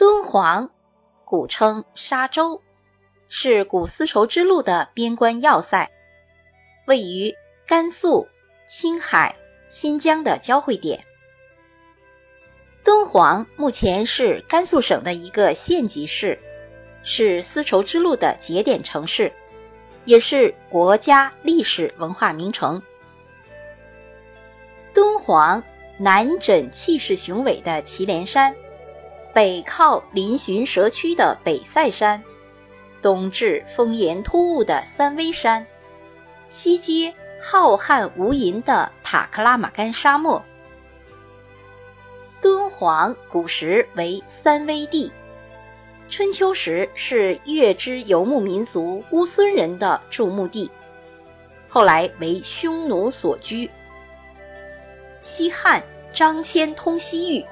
敦煌，古称沙洲，是古丝绸之路的边关要塞，位于甘肃、青海、新疆的交汇点。敦煌目前是甘肃省的一个县级市，是丝绸之路的节点城市，也是国家历史文化名城。敦煌南枕气势雄伟的祁连山。北靠嶙峋蛇曲的北塞山，东至峰岩突兀的三危山，西接浩瀚无垠的塔克拉玛干沙漠。敦煌古时为三危地，春秋时是月支游牧民族乌孙人的驻牧地，后来为匈奴所居。西汉张骞通西域。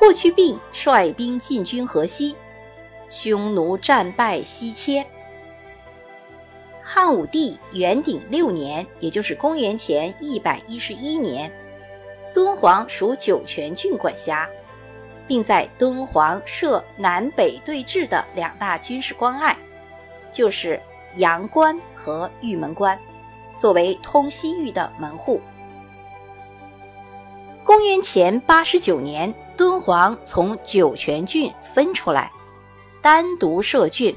霍去病率兵进军河西，匈奴战败西迁。汉武帝元鼎六年，也就是公元前一百一十一年，敦煌属酒泉郡管辖，并在敦煌设南北对峙的两大军事关隘，就是阳关和玉门关，作为通西域的门户。公元前八十九年。敦煌从酒泉郡分出来，单独设郡，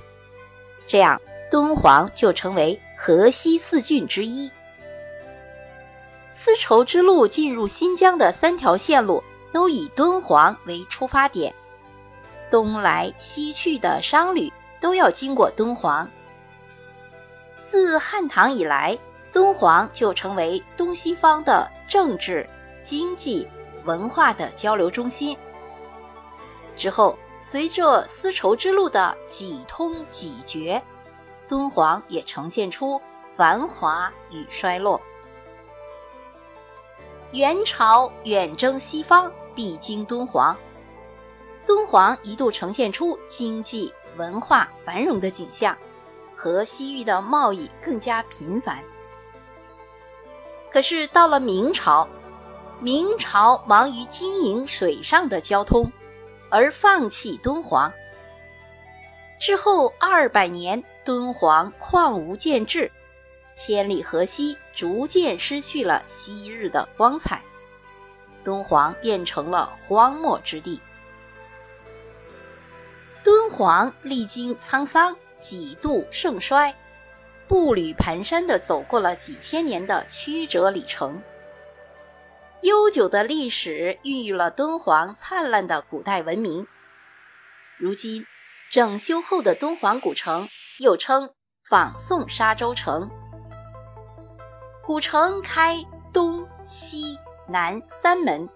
这样敦煌就成为河西四郡之一。丝绸之路进入新疆的三条线路都以敦煌为出发点，东来西去的商旅都要经过敦煌。自汉唐以来，敦煌就成为东西方的政治、经济。文化的交流中心。之后，随着丝绸之路的几通几绝，敦煌也呈现出繁华与衰落。元朝远征西方，必经敦煌。敦煌一度呈现出经济文化繁荣的景象，和西域的贸易更加频繁。可是到了明朝。明朝忙于经营水上的交通，而放弃敦煌。之后二百年，敦煌旷无建制，千里河西逐渐失去了昔日的光彩，敦煌变成了荒漠之地。敦煌历经沧桑，几度盛衰，步履蹒跚的走过了几千年的曲折里程。悠久的历史孕育了敦煌灿烂的古代文明。如今，整修后的敦煌古城又称仿宋沙洲城。古城开东西南三门，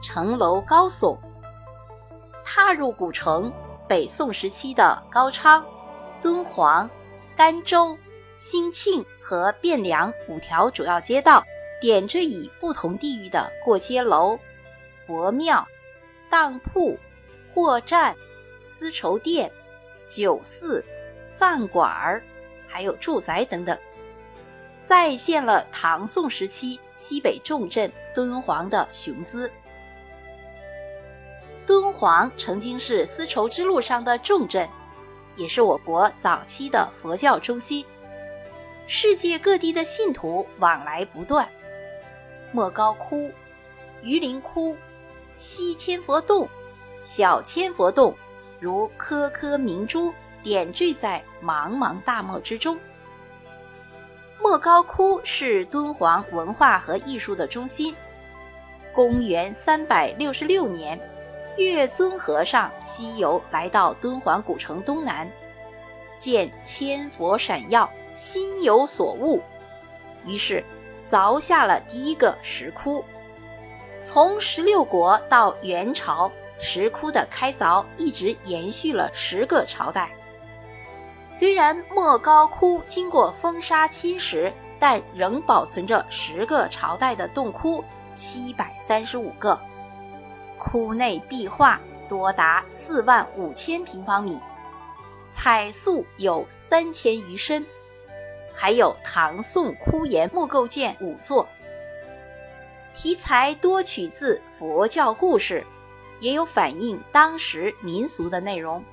城楼高耸。踏入古城，北宋时期的高昌、敦煌、甘州、兴庆和汴梁五条主要街道。点缀以不同地域的过街楼、佛庙、当铺、货站、丝绸店、酒肆、饭馆，还有住宅等等，再现了唐宋时期西北重镇敦煌的雄姿。敦煌曾经是丝绸之路上的重镇，也是我国早期的佛教中心，世界各地的信徒往来不断。莫高窟、榆林窟、西千佛洞、小千佛洞，如颗颗明珠点缀在茫茫大漠之中。莫高窟是敦煌文化和艺术的中心。公元三百六十六年，月尊和尚西游来到敦煌古城东南，见千佛闪耀，心有所悟，于是。凿下了第一个石窟。从十六国到元朝，石窟的开凿一直延续了十个朝代。虽然莫高窟经过风沙侵蚀，但仍保存着十个朝代的洞窟七百三十五个。窟内壁画多达四万五千平方米，彩塑有三千余身。还有唐宋枯岩木构件五座，题材多取自佛教故事，也有反映当时民俗的内容。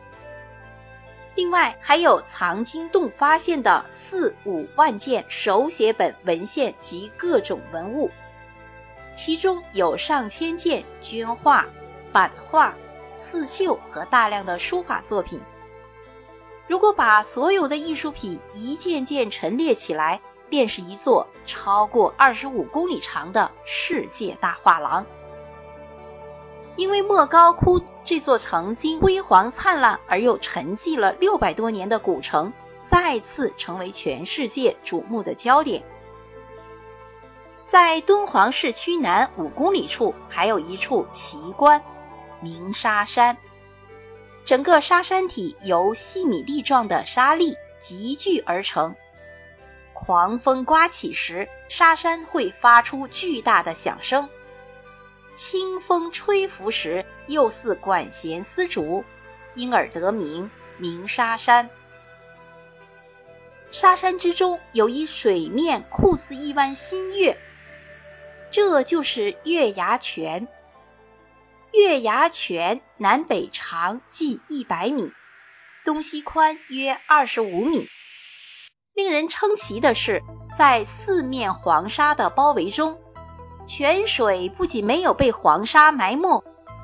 另外，还有藏经洞发现的四五万件手写本文献及各种文物，其中有上千件绢画、版画、刺绣和大量的书法作品。如果把所有的艺术品一件件陈列起来，便是一座超过二十五公里长的世界大画廊。因为莫高窟这座曾经辉煌灿烂而又沉寂了六百多年的古城，再次成为全世界瞩目的焦点。在敦煌市区南五公里处，还有一处奇观——鸣沙山。整个沙山体由细米粒状的沙粒集聚而成，狂风刮起时，沙山会发出巨大的响声；清风吹拂时，又似管弦丝竹，因而得名鸣沙山。沙山之中有一水面酷似一弯新月，这就是月牙泉。月牙泉南北长近一百米，东西宽约二十五米。令人称奇的是，在四面黄沙的包围中，泉水不仅没有被黄沙埋没，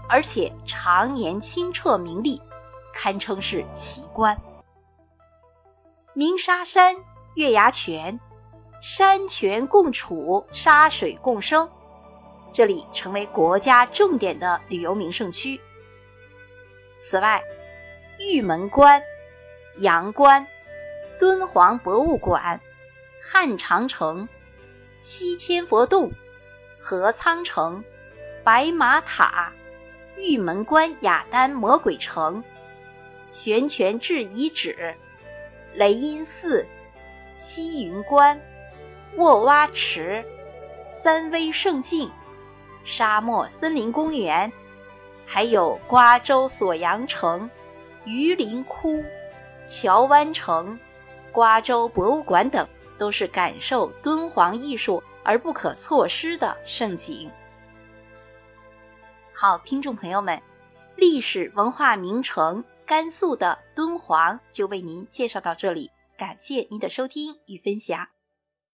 而且常年清澈明丽，堪称是奇观。鸣沙山月牙泉，山泉共处，沙水共生。这里成为国家重点的旅游名胜区。此外，玉门关、阳关、敦煌博物馆、汉长城、西千佛洞、合仓城、白马塔、玉门关雅丹魔鬼城、玄泉置遗址、雷音寺、西云关、卧蛙池、三威胜境。沙漠森林公园，还有瓜州锁阳城、榆林窟、乔湾城、瓜州博物馆等，都是感受敦煌艺术而不可错失的盛景。好，听众朋友们，历史文化名城甘肃的敦煌就为您介绍到这里，感谢您的收听与分享。